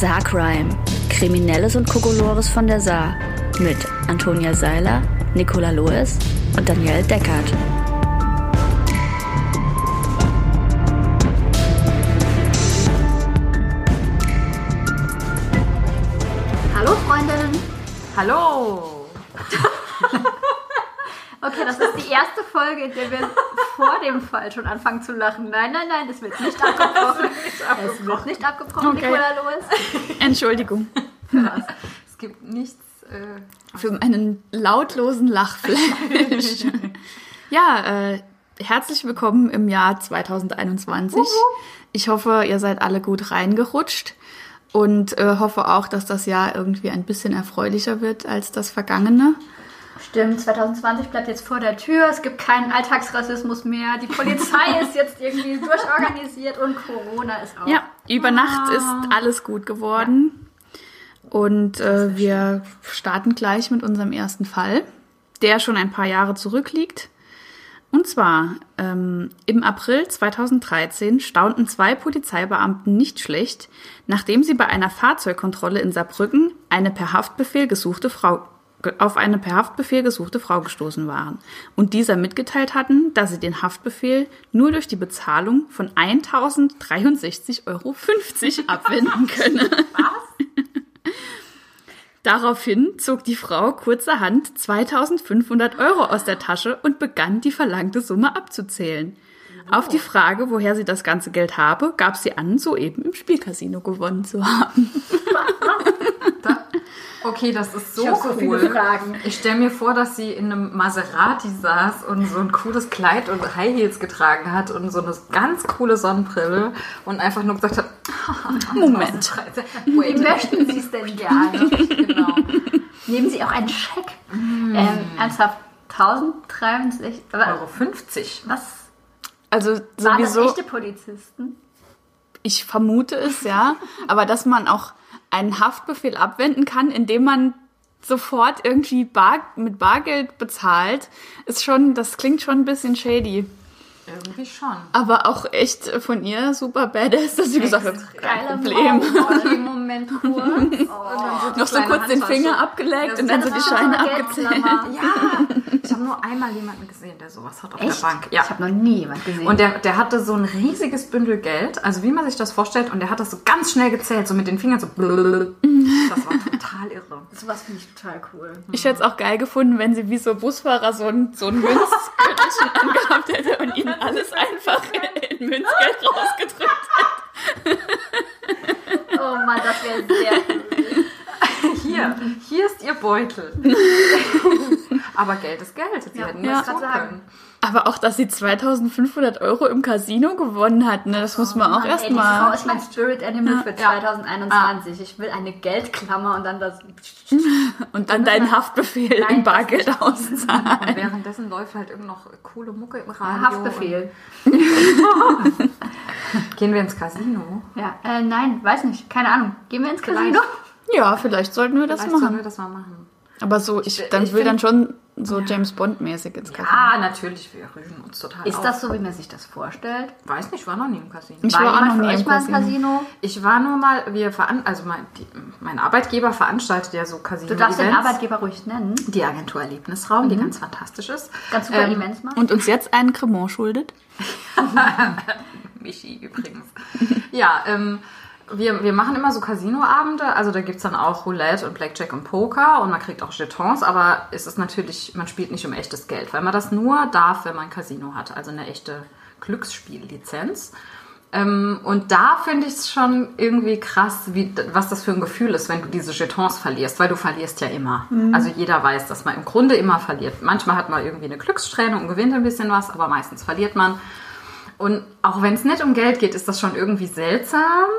Saarcrime. Kriminelles und Kokolores von der Saar. Mit Antonia Seiler, Nicola Loes und Danielle Deckert. Hallo Freundinnen. Hallo! Okay, das ist die erste Folge, in der wir vor dem Fall schon anfangen zu lachen. Nein, nein, nein, das wird nicht abgebrochen. Es wird nicht abgebrochen, Okay. Nicola Lois. Entschuldigung? Es gibt nichts. Äh, für meinen lautlosen Lachflash. ja, äh, herzlich willkommen im Jahr 2021. Ich hoffe, ihr seid alle gut reingerutscht und äh, hoffe auch, dass das Jahr irgendwie ein bisschen erfreulicher wird als das vergangene. Stimmt, 2020 bleibt jetzt vor der Tür. Es gibt keinen Alltagsrassismus mehr. Die Polizei ist jetzt irgendwie durchorganisiert und Corona ist auch. Ja, über Nacht ist alles gut geworden. Und äh, wir starten gleich mit unserem ersten Fall, der schon ein paar Jahre zurückliegt. Und zwar ähm, im April 2013 staunten zwei Polizeibeamten nicht schlecht, nachdem sie bei einer Fahrzeugkontrolle in Saarbrücken eine per Haftbefehl gesuchte Frau auf eine per Haftbefehl gesuchte Frau gestoßen waren und dieser mitgeteilt hatten, dass sie den Haftbefehl nur durch die Bezahlung von 1063,50 Euro abwenden könne. Daraufhin zog die Frau kurzerhand 2500 Euro aus der Tasche und begann die verlangte Summe abzuzählen. Auf die Frage, woher sie das ganze Geld habe, gab sie an, soeben im Spielcasino gewonnen zu haben. okay, das ist so Ich so cool. viele Fragen. Ich stelle mir vor, dass sie in einem Maserati saß und so ein cooles Kleid und High Heels getragen hat und so eine ganz coole Sonnenbrille und einfach nur gesagt hat, Moment. 2013. Wie möchten Sie es denn gerne? genau. Nehmen Sie auch einen Scheck. Ähm, ernsthaft, 1063. Aber Euro 50. was? Also Waren das sowieso, echte Polizisten? ich vermute es ja, aber dass man auch einen Haftbefehl abwenden kann, indem man sofort irgendwie bar, mit Bargeld bezahlt, ist schon, das klingt schon ein bisschen shady. Irgendwie schon. Aber auch echt von ihr super badass, dass sie gesagt hat, kein Problem. Moment kurz. Oh. Noch so kurz den. Finger abgeleckt und dann so die so Scheine eine abgezählt. Ja, ich habe nur einmal jemanden gesehen, der sowas hat auf Echt? der Bank. Ja. Ich habe noch nie jemand gesehen. Und der, der hatte so ein riesiges Bündel Geld, also wie man sich das vorstellt, und der hat das so ganz schnell gezählt, so mit den Fingern so. Das war total irre. sowas finde ich total cool. Ich hätte es auch geil gefunden, wenn sie wie so Busfahrer so ein, so ein Münzgürtelchen angehabt hätte und ihnen alles einfach in Münzgeld rausgedrückt Oh Mann, das wäre sehr cool. Hier, hier ist ihr Beutel. Aber Geld ist Geld. Sie Ja, hätten ja. das so sagen. Aber auch, dass sie 2500 Euro im Casino gewonnen hat, ne, das muss man auch Mann, ey, die Frau erstmal. ist mein Spirit Animal für Ja. 2021. Ich will eine Geldklammer und dann das. Und dann deinen Haftbefehl Nein, in Bargeld auszahlen. Und währenddessen läuft halt irgend noch coole Mucke im Radio. Haftbefehl. Gehen wir ins Casino? Ja, äh, nein, weiß nicht. Keine Ahnung. Gehen wir ins Casino? Ja, vielleicht sollten wir das Vielleicht machen. wir das mal machen. Aber so, ich, dann ich will dann schon so James Bond-mäßig ins Casino. Ah, natürlich, wir rügen uns total Ist auf. das so, wie man sich das vorstellt? Weiß nicht, ich war noch nie im Casino. Ich war auch jemand noch nie im mal im Casino. Casino? Ich war nur mal, wir veran also mein, die, mein Arbeitgeber veranstaltet ja so casino Du darfst den Events. Arbeitgeber ruhig nennen. Die Agentur Erlebnisraum, die ganz fantastisch ist. Ganz super Ähm, Events machen. Und uns jetzt einen Cremant schuldet? Michi übrigens. ja, ähm, wir, wir machen immer so Casinoabende, also da gibt es dann auch Roulette und Blackjack und Poker und man kriegt auch Jetons, aber es ist natürlich, man spielt nicht um echtes Geld, weil man das nur darf, wenn man ein Casino hat, also eine echte Glücksspiellizenz. Ähm, und da finde ich es schon irgendwie krass, wie, was das für ein Gefühl ist, wenn du diese Jetons verlierst, weil du verlierst ja immer. Also jeder weiß, dass man im Grunde immer verliert. Manchmal hat man irgendwie eine Glückssträhne und gewinnt ein bisschen was, aber meistens verliert man. Und auch wenn es nicht um Geld geht, ist das schon irgendwie seltsam.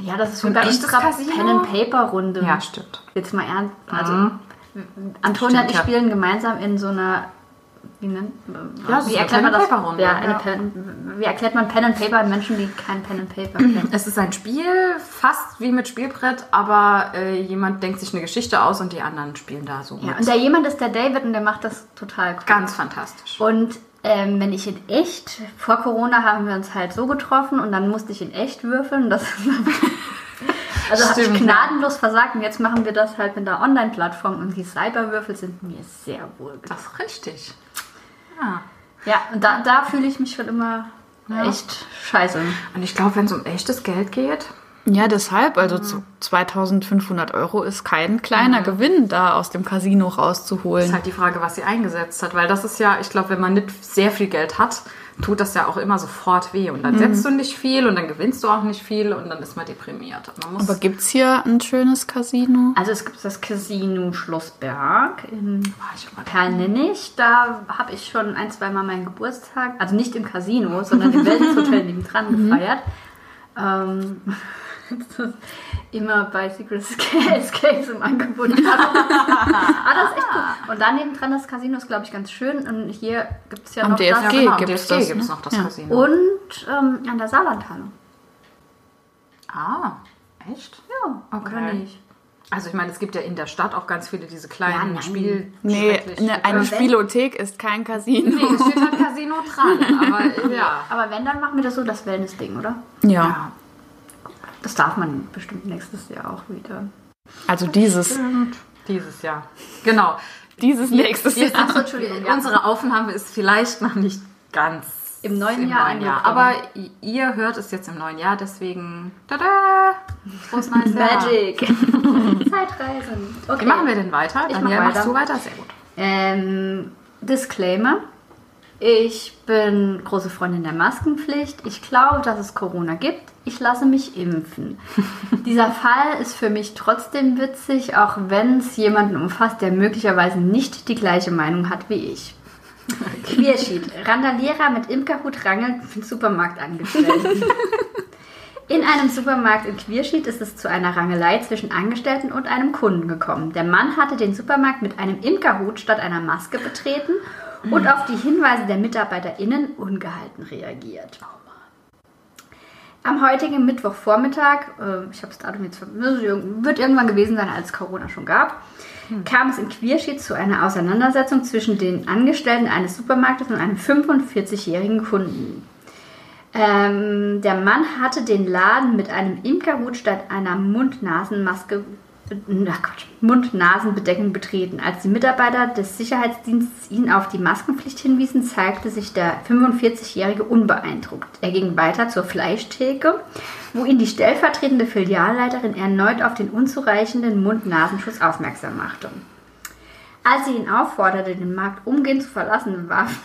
Ja, das ist wie bei unserer? Pen-and-Paper-Runde. Ja, stimmt. Jetzt mal ernst. Also, Antonia und ich ja. spielen gemeinsam in so einer. Wie nennt Ja, wie erklärt man das? Pen-and-Paper-Runde, Ja, eine ja. Pen, wie erklärt man Pen and Paper an Menschen, die kein Pen and Paper kennen? Es ist ein Spiel, fast wie mit Spielbrett, aber äh, jemand denkt sich eine Geschichte aus und die anderen spielen da so Ja, mit. und der jemand ist der David und der macht das total cool. Ganz fantastisch. Und ähm, wenn ich in echt, vor Corona haben wir uns halt so getroffen und dann musste ich in echt würfeln. Das Also habe ich gnadenlos versagt und jetzt machen wir das halt mit der Online-Plattform und die Cyberwürfel sind mir sehr wohl. Das ist richtig. Ja. Ja, und da, da fühle ich mich schon immer echt scheiße. Und ich glaube, wenn es um echtes Geld geht, Ja, deshalb, also zu 2500 Euro ist kein kleiner Gewinn, da aus dem Casino ist rauszuholen. halt die Frage, was sie eingesetzt hat. Weil das ist ja, ich glaube, wenn man nicht sehr viel Geld hat, tut das ja auch immer sofort weh. Und dann setzt du nicht viel und dann gewinnst du auch nicht viel und dann ist man deprimiert. Man muss Aber gibt's hier ein schönes Casino? Also es gibt das Casino Schlossberg in War ich aber Perlnennig. Da habe ich schon ein, zwei Mal meinen Geburtstag, also nicht im Casino, sondern im Wellness Hotel nebendran gefeiert. Ähm, immer bei Secret Escapes im Angebot. ah, das ist echt cool. Und dann nebendran das Casino ist, glaube ich, ganz schön. Und hier gibt es ja Am noch DFG das. ja, genau, das, gibt's ne? noch das Ja. Casino. Und ähm, an der Saarlandhalle. ah, echt? Ja, Okay. oder nicht? Also ich meine, es gibt ja in der Stadt auch ganz viele diese Ja, kleinen nein. Spiel... Nee, ne, eine Spielothek ist kein Casino. Nee, es steht halt Casino dran, aber ja. Aber wenn, dann machen wir das so, das Wellness-Ding, oder? Ja, ja. Das darf man bestimmt nächstes Jahr auch wieder. also dieses, Stimmt. Dieses Jahr. Genau. dieses nächstes Jahr. Achso, Entschuldigung. Ja. Unsere Aufnahme ist vielleicht noch nicht ganz Im neuen Jahr angekommen. Aber i- ihr hört es jetzt im neuen Jahr, deswegen tada! Frohes neues Jahr. Magic. Zeitreisen. Okay. Wie machen wir denn weiter? Ich Daniel, mach machst weiter. du weiter? Sehr gut. Ähm, Disclaimer. Ich bin große Freundin der Maskenpflicht. Ich glaube, dass es Corona gibt. Ich lasse mich impfen. Dieser Fall ist für mich trotzdem witzig, auch wenn es jemanden umfasst, der möglicherweise nicht die gleiche Meinung hat wie ich. Queersheet. Randalierer mit Imkerhut rangeln mit Supermarktangestellten. In einem Supermarkt in Queerschied ist es zu einer Rangelei zwischen Angestellten und einem Kunden gekommen. Der Mann hatte den Supermarkt mit einem Imkerhut statt einer Maske betreten und auf die Hinweise der MitarbeiterInnen ungehalten reagiert. Am heutigen Mittwochvormittag, äh, ich habe das Datum jetzt, wird irgendwann gewesen sein, als Corona schon gab, kam es in Queerschied zu einer Auseinandersetzung zwischen den Angestellten eines Supermarktes und einem 45-jährigen Kunden. Ähm, der Mann hatte den Laden mit einem Imkerhut statt einer Mund-Nasen-Maske, Gott, Mund-Nasen-Bedeckung betreten. Als die Mitarbeiter des Sicherheitsdienstes ihn auf die Maskenpflicht hinwiesen, zeigte sich der 45-Jährige unbeeindruckt. Er ging weiter zur Fleischtheke, wo ihn die stellvertretende Filialleiterin erneut auf den unzureichenden Mund-Nasenschutz aufmerksam machte. Als sie ihn aufforderte, den Markt umgehend zu verlassen, warf,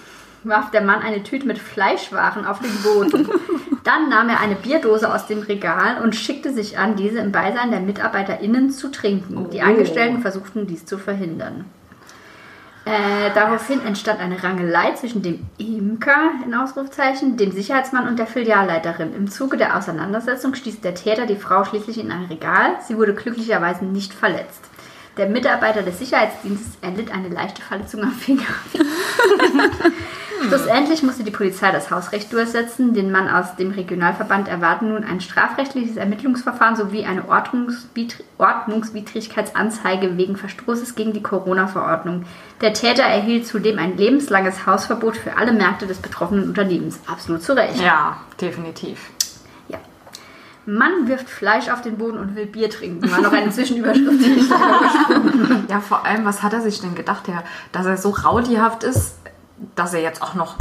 warf der Mann eine Tüte mit Fleischwaren auf den Boden. Dann nahm er eine Bierdose aus dem Regal und schickte sich an, diese im Beisein der MitarbeiterInnen zu trinken. Die Angestellten versuchten dies zu verhindern. Äh, daraufhin entstand eine Rangelei zwischen dem Imker, in Ausrufzeichen, dem Sicherheitsmann und der Filialleiterin. Im Zuge der Auseinandersetzung stieß der Täter die Frau schließlich in ein Regal. Sie wurde glücklicherweise nicht verletzt. Der Mitarbeiter des Sicherheitsdienstes erlitt eine leichte Verletzung am Finger. Schlussendlich musste die Polizei das Hausrecht durchsetzen. Den Mann aus dem Regionalverband erwarten nun ein strafrechtliches Ermittlungsverfahren sowie eine Ordnungswidr Ordnungswidrigkeitsanzeige wegen Verstoßes gegen die Corona-Verordnung. Der Täter erhielt zudem ein lebenslanges Hausverbot für alle Märkte des betroffenen Unternehmens. Absolut zu Recht. Ja, definitiv. Ja. Mann wirft Fleisch auf den Boden und will Bier trinken. War noch eine Zwischenüberschrift. die ich da Ja, vor allem, was hat er sich denn gedacht, der, dass er so raudihaft ist, dass er jetzt auch noch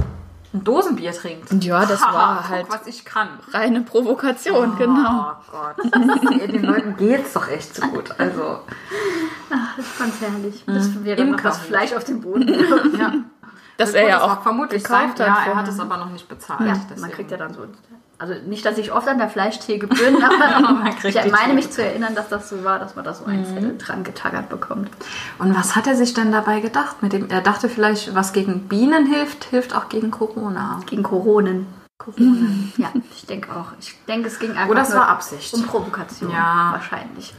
ein Dosenbier trinkt? Ja, das Haha, war guck, halt- was ich kann. Reine Provokation, genau. Oh Gott, das, den Leuten geht's doch echt so gut. Also, Das fand's herrlich. Das wäre noch Imker. das Fleisch auf dem Boden. ja. Dass er ja Das auch vermutlich sein, gekauft hat ja, er hat es aber noch nicht bezahlt. Ja, man kriegt ja dann so. Also nicht, dass ich oft an der Fleischtheke bin, aber Man kriegt ich meine mich zu erinnern, dass das so war, dass man da so ein Zettel dran getaggert bekommt. Und was hat er sich denn dabei gedacht? Mit dem, er dachte vielleicht, was gegen Bienen hilft, hilft auch gegen Corona. Gegen Koronen. Koronen. ja, ich denke auch. Ich denke, es ging einfach Oder es nur war Absicht. um Provokation. Ja. Wahrscheinlich.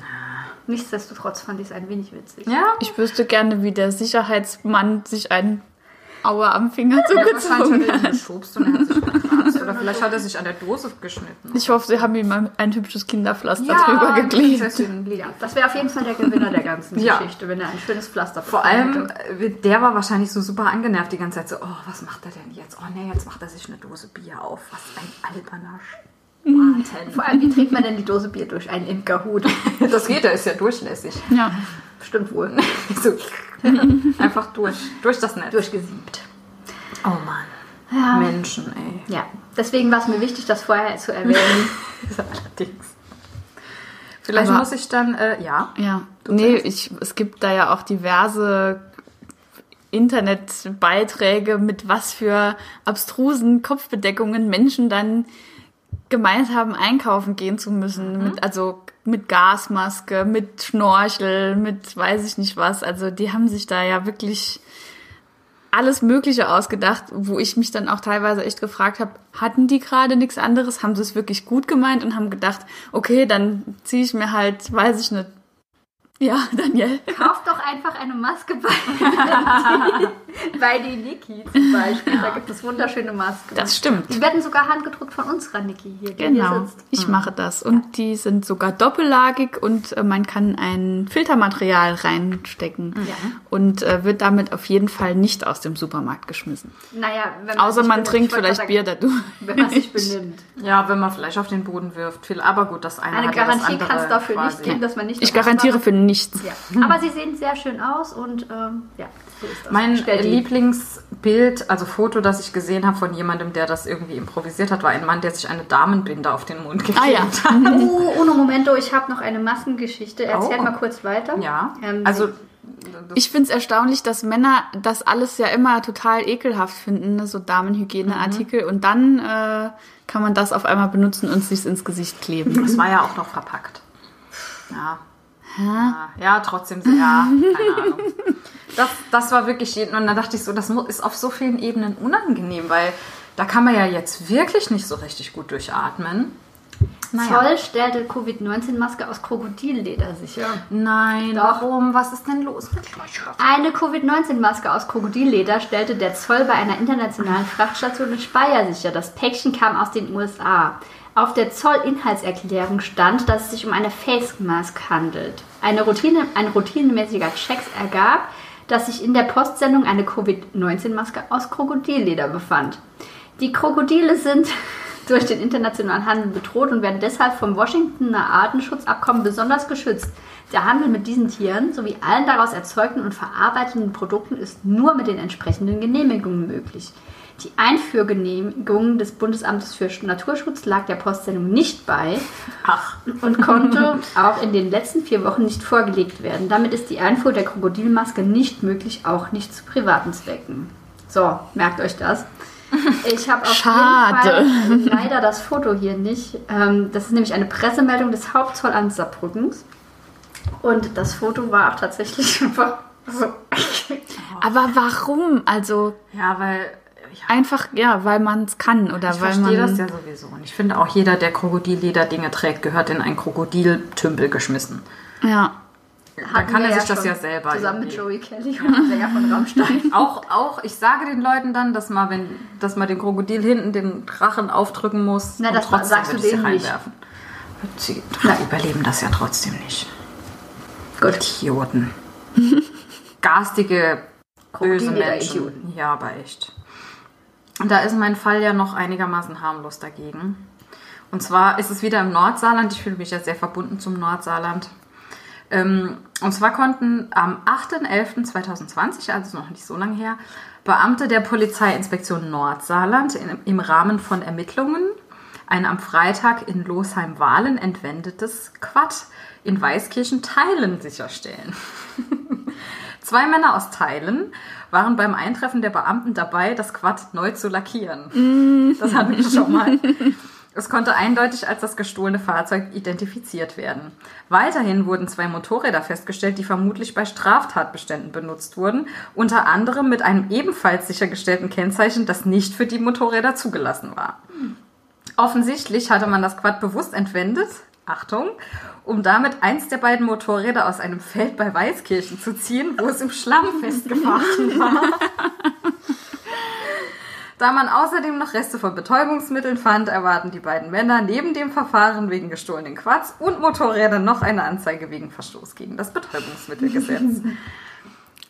Nichtsdestotrotz fand ich es ein wenig witzig. Ja, Ich wüsste gerne, wie der Sicherheitsmann sich einen Aua am Finger zugezogen ihn hat. geschubst und er hat sich. Oder vielleicht hat er sich an der Dose geschnitten. Ich hoffe, sie haben ihm mal ein hübsches Kinderpflaster drüber geklebt. Ja, das wäre auf jeden Fall der Gewinner der ganzen Ja. Geschichte, wenn er ein schönes Pflaster Vor allem, hätte. äh, der war wahrscheinlich so super angenervt die ganze Zeit. So, oh, was macht er denn jetzt? Oh nee, jetzt macht er sich eine Dose Bier auf. Was ein alberner Sch- Vor allem, wie trinkt man denn die Dose Bier durch einen Imkerhut? Das geht, der ist ja durchlässig. Ja. Stimmt wohl. So. Einfach durch, durch das Netz. Durchgesiebt. Oh Mann. Ja. Menschen, ey. ja. Deswegen war es mir wichtig, das vorher zu erwähnen. Allerdings. Vielleicht Aber- muss ich dann, äh, ja. Ja, nee, ich, es gibt da ja auch diverse Internetbeiträge, mit was für abstrusen Kopfbedeckungen Menschen dann gemeint haben, einkaufen gehen zu müssen. Mit, also mit Gasmaske, mit Schnorchel, mit weiß ich nicht was. Also die haben sich da ja wirklich alles Mögliche ausgedacht, wo ich mich dann auch teilweise echt gefragt habe, hatten die gerade nichts anderes? Haben sie es wirklich gut gemeint und haben gedacht, okay, dann ziehe ich mir halt, weiß ich nicht. Ja, Daniel. Kauft doch einfach eine Maske bei, bei die Niki zum Beispiel. Da gibt es wunderschöne Masken. Das stimmt. die werden sogar handgedruckt von unserer Niki hier, die Genau, hier sitzt. ich mache das. Und die sind sogar doppellagig und äh, man kann ein Filtermaterial reinstecken. Ja. Und äh, wird damit auf jeden Fall nicht aus dem Supermarkt geschmissen. Naja, wenn man Außer man benimmt. trinkt vielleicht gerade Bier sagen, dadurch. Wenn man sich benimmt. Ja, wenn man vielleicht auf den Boden wirft. Viel, aber gut, das eine Eine hat ja das Garantie andere kann es dafür quasi. nicht geben, dass man nicht... Ich garantiere für nichts. Ja. Aber sie sehen sehr schön aus und ähm, ja, so ist das. Mein Stell die. Lieblingsbild, also Foto, das ich gesehen habe von jemandem, der das irgendwie improvisiert hat, war ein Mann, der sich eine Damenbinde auf den Mund geklebt Ah ja. hat. Oh, uno momento, ich habe noch eine Maskengeschichte. Erzähl Oh. mal kurz weiter. Ja, Ähm, also Ich finde es erstaunlich, dass Männer das alles ja immer total ekelhaft finden, ne? so Damenhygieneartikel. Und dann äh, kann man das auf einmal benutzen und sich ins Gesicht kleben. das war ja auch noch verpackt. Ja. Ja, ja trotzdem, ja, keine Ahnung. Das, das war wirklich, jeden- und dann dachte ich so, das ist auf so vielen Ebenen unangenehm, weil da kann man ja jetzt wirklich nicht so richtig gut durchatmen. Zoll stellte Covid-19-Maske aus Krokodilleder sicher. Nein, Doch. warum? Was ist denn los mit euch? Eine Covid-19-Maske aus Krokodilleder stellte der Zoll bei einer internationalen Frachtstation in Speyer sicher. Das Päckchen kam aus den USA. Auf der Zollinhaltserklärung stand, dass es sich um eine Face Mask handelt. Eine Routine, ein routinemäßiger Check ergab, dass sich in der Postsendung eine Covid-19-Maske aus Krokodilleder befand. Die Krokodile sind durch den internationalen Handel bedroht und werden deshalb vom Washingtoner Artenschutzabkommen besonders geschützt. Der Handel mit diesen Tieren sowie allen daraus erzeugten und verarbeiteten Produkten ist nur mit den entsprechenden Genehmigungen möglich. Die Einführgenehmigung des Bundesamtes für Naturschutz lag der Postsendung nicht bei Ach, und konnte auch in den letzten vier Wochen nicht vorgelegt werden. Damit ist die Einfuhr der Krokodilmaske nicht möglich, auch nicht zu privaten Zwecken. So, merkt euch das. Ich habe auf Schade. jeden Fall leider das Foto hier nicht. Ähm, Das ist nämlich eine Pressemeldung des Hauptzollamts Saarbrückens. Und das Foto war auch tatsächlich einfach so. Aber warum? Also ja, weil ja, einfach, ja, weil man es kann oder ich weil verstehe man. das ja sowieso. Und ich finde auch jeder, der Krokodilleder-Dinge trägt, gehört in einen Krokodiltümpel geschmissen. ja. Dann kann er sich das ja selber. Zusammen mit Joey Kelly und dem Sänger von Rammstein. Auch, auch, ich sage den Leuten dann, dass man, wenn, dass man den Krokodil hinten den Drachen aufdrücken muss. Na, das sagst du sie denen nicht. reinwerfen. Sie Ach, überleben das ja trotzdem nicht. Gut. Idioten. Garstige, böse Menschen. Idioten. Ja, aber echt. Und da ist mein Fall ja noch einigermaßen harmlos dagegen. Und zwar ist es wieder im Nordsaarland. Ich fühle mich ja sehr verbunden zum Nordsaarland. Ähm, und zwar konnten am 8.11.2020, also noch nicht so lange her, Beamte der Polizeiinspektion Nordsaarland im Rahmen von Ermittlungen ein am Freitag in Losheim-Wahlen entwendetes Quad in Weißkirchen Teilen sicherstellen. Zwei Männer aus Teilen waren beim Eintreffen der Beamten dabei, das Quad neu zu lackieren. Das hatten wir schon mal. Es konnte eindeutig als das gestohlene Fahrzeug identifiziert werden. Weiterhin wurden zwei Motorräder festgestellt, die vermutlich bei Straftatbeständen benutzt wurden, unter anderem mit einem ebenfalls sichergestellten Kennzeichen, das nicht für die Motorräder zugelassen war. Offensichtlich hatte man das Quad bewusst entwendet, Achtung, um damit eins der beiden Motorräder aus einem Feld bei Weißkirchen zu ziehen, wo es im Schlamm festgefahren war. Da man außerdem noch Reste von Betäubungsmitteln fand, erwarten die beiden Männer neben dem Verfahren wegen gestohlenen Quads und Motorrädern noch eine Anzeige wegen Verstoß gegen das Betäubungsmittelgesetz.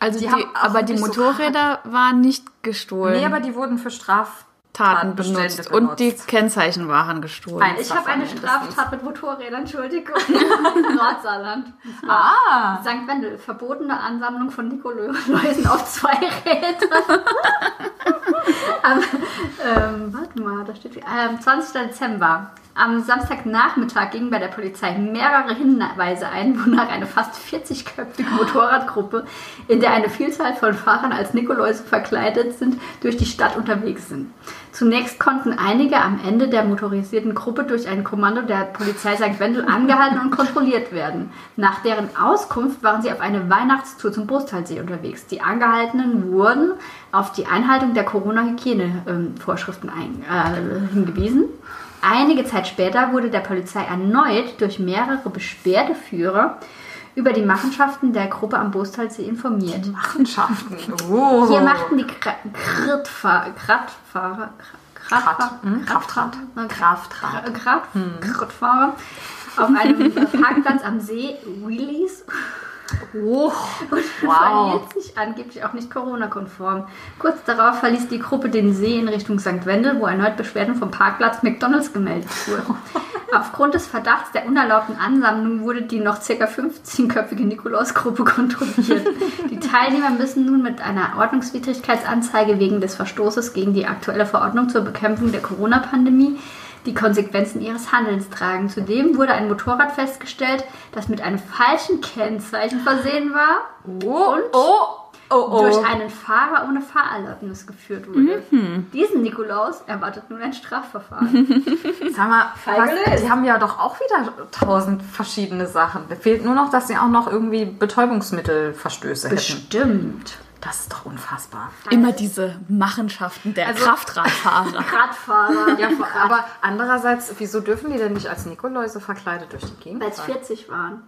Also Die die, aber die nicht so Motorräder waren nicht gestohlen. nee, aber die wurden für Straf Tatbestände benutzt und die. Kennzeichen waren gestohlen. Ein- Ich habe eine. Straftat mit Motorrädern, Entschuldigung. Nordsaarland. Ah, St. Wendel, verbotene Ansammlung von Nikoläusen auf zwei Rädern. Am, ähm, warte mal, da steht ähm, 20. Dezember. Am Samstagnachmittag gingen bei der Polizei mehrere Hinweise ein, wonach eine fast 40-köpfige Motorradgruppe, in der eine Vielzahl von Fahrern als Nikoläuse verkleidet sind, durch die Stadt unterwegs sind. Zunächst konnten einige am Ende der motorisierten Gruppe durch ein Kommando der Polizei St. Wendel angehalten und kontrolliert werden. Nach deren Auskunft waren sie auf eine Weihnachtstour zum Brusthalsee unterwegs. Die Angehaltenen wurden auf die Einhaltung der Corona-Hygiene-Vorschriften ein, äh, hingewiesen. Einige Zeit später wurde der Polizei erneut durch mehrere Beschwerdeführer über die Machenschaften der Gruppe am Brusthalsee informiert. Machenschaften. Oh. Hier machten die Kra- Kratfa- Kratfahrer, Kra- Krat, Kratfa- hm, Kraftrad. Kraftrad. Krat- Kratfahrer auf einem Parkplatz am See Wheelies Oh, und wow. verhielt sich angeblich auch nicht Corona-konform. Kurz darauf verließ die Gruppe den See in Richtung St. Wendel, wo erneut Beschwerden vom Parkplatz McDonalds gemeldet wurden. Aufgrund des Verdachts der unerlaubten Ansammlung wurde die noch ca. 15-köpfige Nikolaus-Gruppe kontrolliert. Die Teilnehmer müssen nun mit einer Ordnungswidrigkeitsanzeige wegen des Verstoßes gegen die aktuelle Verordnung zur Bekämpfung der Corona-Pandemie die Konsequenzen ihres Handelns tragen. Zudem wurde ein Motorrad festgestellt, das mit einem falschen Kennzeichen versehen war Oh, oh, oh, oh. durch einen Fahrer ohne Fahrerlaubnis geführt wurde. Mhm. Diesen Nikolaus erwartet nun ein Strafverfahren. Sag mal, was, die haben ja doch auch wieder tausend verschiedene Sachen. Fehlt nur noch, dass sie auch noch irgendwie Betäubungsmittelverstöße hätten. Bestimmt. Das ist doch unfassbar. Immer diese Machenschaften der Also- Kraftradfahrer. Radfahrer, Ja, aber andererseits, wieso dürfen die denn nicht als Nikoläuse verkleidet durch die Gegend weil es fahren? 40 waren.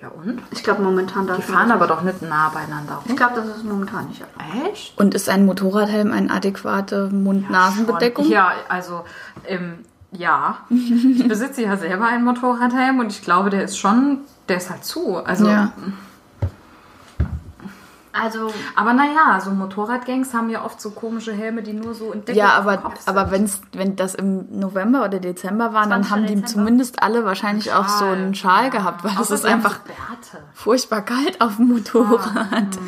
Ja und? Ich glaube momentan darf Die fahren aber doch nicht nah beieinander Ich rum. glaube, das ist momentan nicht erlaubt. Echt? Und ist ein Motorradhelm eine adäquate Mund-Nasen-Bedeckung? Ja, also, ähm, ja. Ich besitze ja selber einen Motorradhelm und ich glaube, der ist schon, der ist halt zu. Also, Ja. Also, aber naja, so Motorradgangs haben ja oft so komische Helme, die nur so in Decke Ja, aber, Kopf sind. aber wenn's, wenn das im November oder Dezember war, dann 20. haben die Dezember. zumindest alle wahrscheinlich auch so einen Schal gehabt, weil es ist einfach Bärte. furchtbar kalt auf dem Motorrad.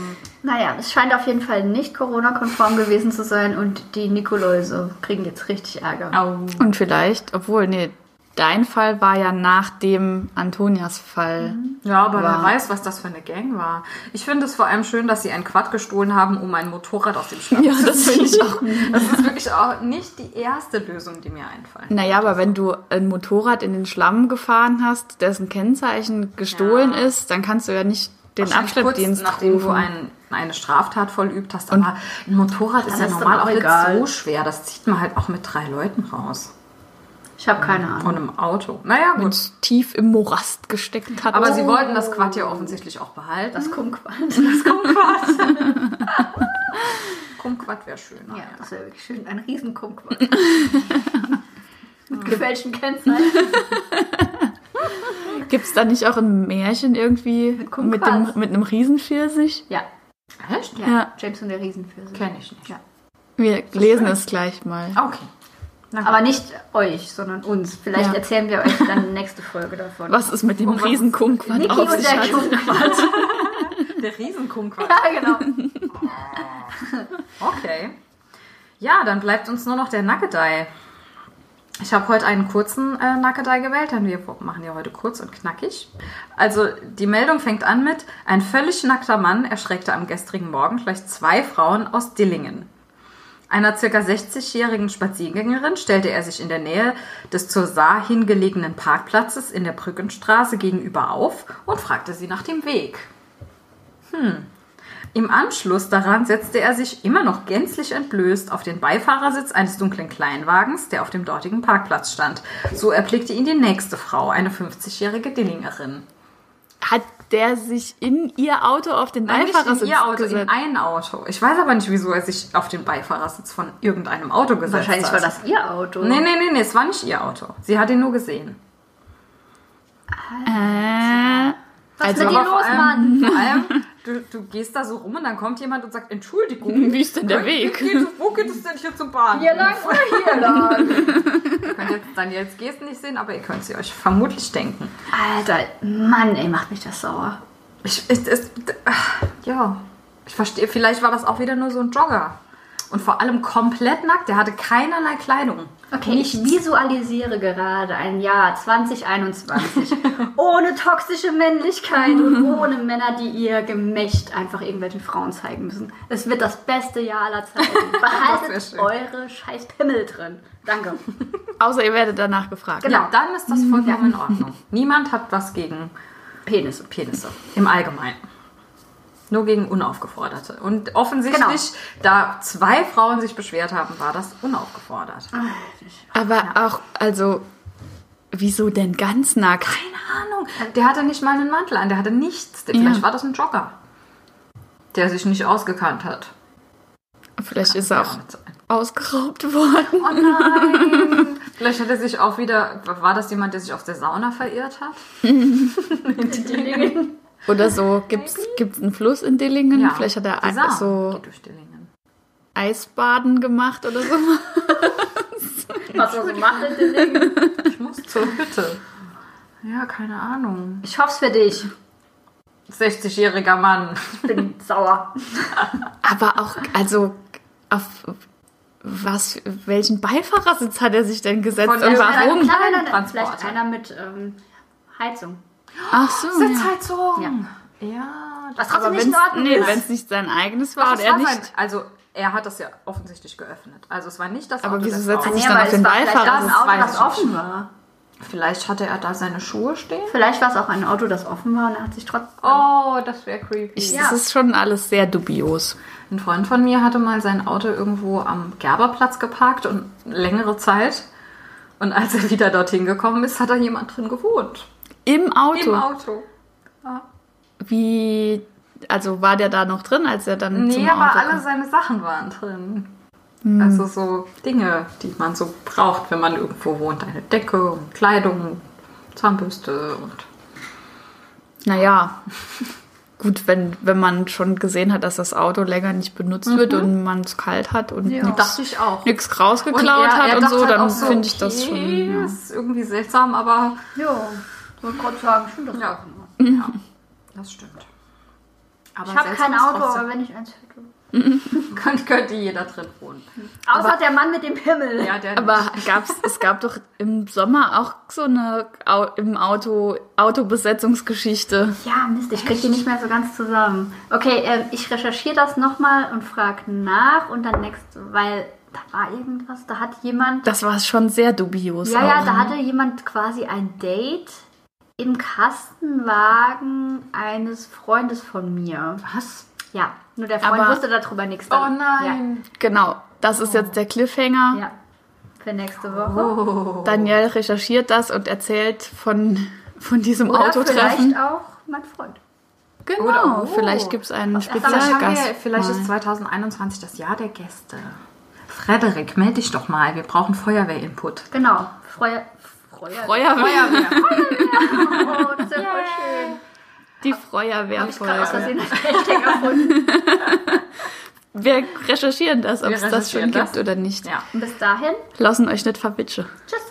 naja, es scheint auf jeden Fall nicht Corona-konform gewesen zu sein und die Nikoläuse kriegen jetzt richtig Ärger. Au. Und vielleicht, obwohl, nee, dein Fall war ja nach dem Antonias Fall. Ja, aber War- wer weiß, was das für eine Gang war. Ich finde es vor allem schön, dass sie ein Quad gestohlen haben, um ein Motorrad aus dem Schlamm Ja, zu das finde ich auch. Das ist wirklich auch nicht die erste Lösung, die mir einfällt. Naja, aber wenn du ein Motorrad in den Schlamm gefahren hast, dessen Kennzeichen gestohlen Ja. ist, dann kannst du ja nicht den Abschleppdienst kurz, nachdem du rufen. ein, eine Straftat vollübt hast. Aber ein Motorrad ist ja normal auch auch nicht so schwer. Das zieht man halt auch mit drei Leuten raus. Ich habe keine Ahnung. Und im Auto. Naja, gut. es tief im Morast gesteckt hat. Aber sie wollten das Quad ja offensichtlich auch behalten. Das Kumquat. Kumquat wäre schön. Ja, das wäre wirklich schön. Ein riesen Kumquat. Mit gefälschten Kennzeichen. Gibt es da nicht auch ein Märchen irgendwie mit, Kumquats. dem, mit einem Riesenpfirsich? Ja, Echt? ja. Ja. James und der Riesenpfirsich. Kenn ich nicht. Ja. Wir lesen es gleich mal. Okay. Aber nicht euch, sondern uns. Vielleicht Ja. erzählen wir euch dann nächste Folge davon. Was ist mit dem Um Riesenkumquat Niki auf und sich der hat? Kumquat. Der Riesenkumquat. ja, genau. Okay. Ja, dann bleibt uns nur noch der Nackedei. Ich habe heute einen kurzen äh, Nackedei gewählt, denn wir machen ja heute kurz und knackig. Also die Meldung fängt an mit, ein völlig nackter Mann erschreckte am gestrigen Morgen gleich zwei Frauen aus Dillingen. Einer ca. 60-jährigen Spaziergängerin stellte er sich in der Nähe des zur Saar hingelegenen Parkplatzes in der Brückenstraße gegenüber auf und fragte sie nach dem Weg. Im Anschluss daran setzte er sich immer noch gänzlich entblößt auf den Beifahrersitz eines dunklen Kleinwagens, der auf dem dortigen Parkplatz stand. So erblickte ihn die nächste Frau, eine 50-jährige Dillingerin. Hat der sich in ihr Auto auf den Nein, nicht Beifahrersitz in ihr Auto, in gesetzt? ein Auto. Ich weiß aber nicht, wieso er sich auf den Beifahrersitz von irgendeinem Auto gesetzt Wahrscheinlich hat. war das ihr Auto. Nee, nee, nee, nee, es war nicht ihr Auto. Sie hat ihn nur gesehen. Äh, Was Also ist mit dir los, allem, Mann? vor allem du, du gehst da so rum und dann kommt jemand und sagt, Entschuldigung. Wie ist denn der Weg? geht wo geht es denn hier zum Bahnhof? Hier lang oder hier lang? Ihr könnt jetzt Daniels Gesten nicht sehen, aber ihr könnt sie euch vermutlich denken. Alter, Mann, ey, macht mich das sauer. Ich, ich, es, ja, ich verstehe. Vielleicht war das auch wieder nur so ein Jogger. Und vor allem komplett nackt. Der hatte keinerlei Kleidung. Okay, ich visualisiere gerade ein Jahr 2021 ohne toxische Männlichkeit und ohne Männer, die ihr Gemächt einfach irgendwelchen Frauen zeigen müssen. Es wird das beste Jahr aller Zeiten. Behaltet eure scheiß Pimmel drin. Danke. Außer ihr werdet danach gefragt. Genau. Ja, dann ist das vollkommen in Ordnung. Niemand hat was gegen Penisse. Penisse im Allgemeinen. Nur gegen Unaufgeforderte. Und offensichtlich, da zwei Frauen sich beschwert haben, war das unaufgefordert. Aber auch, also, wieso denn ganz nackt? Keine Ahnung. Der hatte nicht mal einen Mantel an, der hatte nichts. Vielleicht Ja. war das ein Jogger, der sich nicht ausgekannt hat. Vielleicht ist er auch Ja, ausgeraubt worden. Oh nein! Vielleicht hat er sich auch wieder. War das jemand, der sich aus der Sauna verirrt hat? Oder so, gibt's, gibt's einen Fluss in Dillingen? Vielleicht hat er so Dillingen. Eisbaden gemacht oder so. Was er so macht in den Dingen. Ich muss zur Hütte. Ja, keine Ahnung. Ich hoff's für dich. 60-jähriger Mann. Ich bin sauer. Aber auch, also, auf was, welchen Beifahrersitz hat er sich denn gesetzt Von und warum? Vielleicht einer mit ähm, Heizung. Ach so. Ja. Sitzheizung. Ja. Ja. Was Aber trotzdem nicht wenn in Ordnung nee, ist. wenn's nicht sein eigenes war Doch, und es er war nicht. sein, also er hat das ja offensichtlich geöffnet. Also es war nicht das Aber Auto wieso setzt er sich Nee, dann aber auf es den war vielleicht Beifahrersitz? das Auto, das offen war. Vielleicht hatte er da seine Schuhe stehen. Vielleicht war es auch ein Auto, das offen war und er hat sich trotzdem. Oh, das wäre creepy. Ich, Ja. Das ist schon alles sehr dubios. Ein Freund von mir hatte mal sein Auto irgendwo am Gerberplatz geparkt und längere Zeit. Und als er wieder dorthin gekommen ist, hat da jemand drin gewohnt. Im Auto. Im Auto. Wie, also war der da noch drin, als er dann zum Nee, aber Auto alle kam? seine Sachen waren drin. Also so Dinge, die man so braucht, wenn man irgendwo wohnt. Eine Decke und Kleidung, Zahnbürste und... Naja, gut, wenn, wenn man schon gesehen hat, dass das Auto länger nicht benutzt wird und man es kalt hat und Ja. nichts rausgeklaut er- er hat und so, halt dann so, finde ich das schon. okay, Ja. ist irgendwie seltsam, aber Ja, wollte gerade sagen, stimmt das Ja. auch immer. ja, das stimmt. Aber Ich habe kein Auto, trotzdem. aber wenn ich eins hätte. Könnte, könnte jeder drin wohnen. Außer der Mann mit dem Pimmel. Ja, der Aber gab's, es gab doch im Sommer auch so eine Au im Auto Autobesetzungsgeschichte. Ja, Mist, ich krieg die nicht mehr so ganz zusammen. Okay, ähm, ich recherchiere das nochmal und frage nach und dann next, weil da war irgendwas, da hat jemand. Das war schon sehr dubios. Ja, auch. ja, da hatte jemand quasi ein Date im Kastenwagen eines Freundes von mir. Was? Ja, nur der Freund Aber- wusste darüber nichts. Oh nein. Genau, das ist jetzt der Cliffhanger. Ja, ja. für nächste Woche. Oh. Danielle recherchiert das und erzählt von, von diesem Oder Autotreffen. vielleicht auch mein Freund. Genau, Oder- oh. vielleicht gibt es einen Spezialgast. wir, vielleicht ist mal. 2021 das Jahr der Gäste. Frederik, melde dich doch mal. Wir brauchen Feuerwehrinput. Genau, Freuer. Freuer. Feuerwehr, Oh, das ist ja voll schön. die Feuerwehrfolge. Versehen einen Hashtag erfunden. Wir recherchieren das, ob Wir es das schon recherchieren gibt das. oder nicht. Ja. Und bis dahin, Lassen euch nicht verwitschen. tschüss.